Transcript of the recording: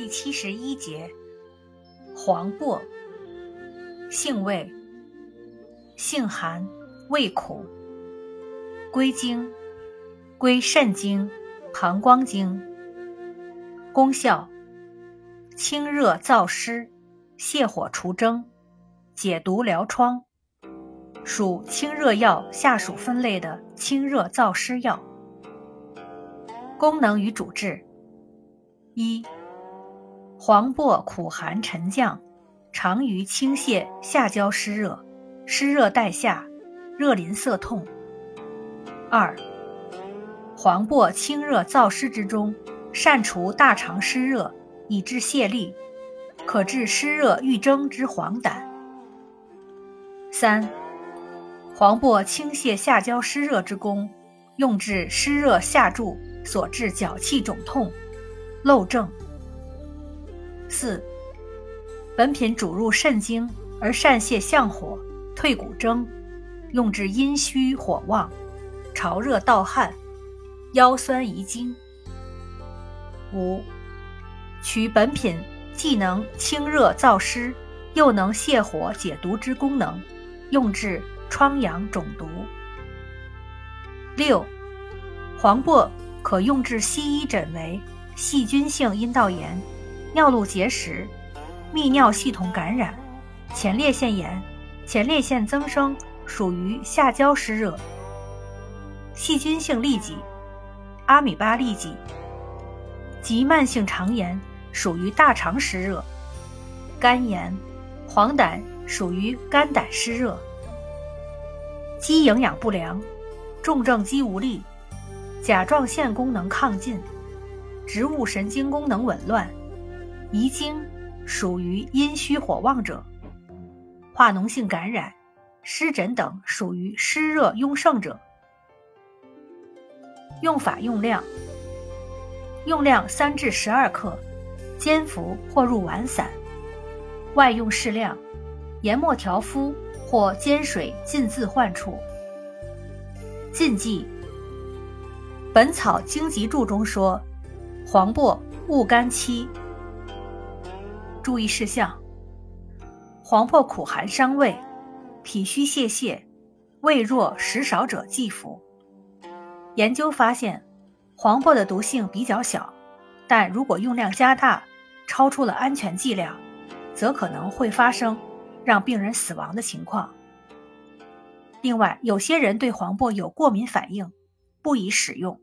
第七十一节，黄柏，性味，性寒，味苦，归经，归肾经、膀胱经。功效，清热燥湿，泻火除蒸，解毒疗疮，属清热药下属分类的清热燥湿药。功能与主治。一，黄柏苦寒沉降，常于清泻下焦湿热，湿热带下，热淋涩痛。二，黄柏清热燥湿之中，善除大肠湿热，以治泻痢，可治湿热欲蒸之黄疸。三，黄柏清泻下焦湿热之功，用治湿热下注所致脚气肿痛。漏症。四，本品主入肾经而善泻相火，退骨蒸，用治阴虚火旺、潮热盗汗、腰酸遗精。五，取本品既能清热燥湿，又能泻火解毒之功能，用治疮疡肿毒。六，黄柏可用治西医诊为。细菌性阴道炎、尿路结石、泌尿系统感染、前列腺炎、前列腺增生属于下焦湿热；细菌性痢疾、阿米巴痢疾。及慢性肠炎属于大肠湿热；肝炎、黄疸属于肝胆湿热；肌营养不良、重症肌无力、甲状腺功能亢进。植物神经功能紊乱，遗精属于阴虚火旺者；化脓性感染、湿疹等属于湿热壅盛者。用法用量：用量三至十二克，煎服或入丸散；外用适量，研末调敷或煎水浸渍患处。禁忌：《本草经籍注》中说。黄柏误肝期。注意事项：黄柏苦寒伤胃，脾虚泄泻，胃弱食少者忌服。研究发现，黄柏的毒性比较小，但如果用量加大，超出了安全剂量，则可能会发生让病人死亡的情况。另外，有些人对黄柏有过敏反应，不宜使用。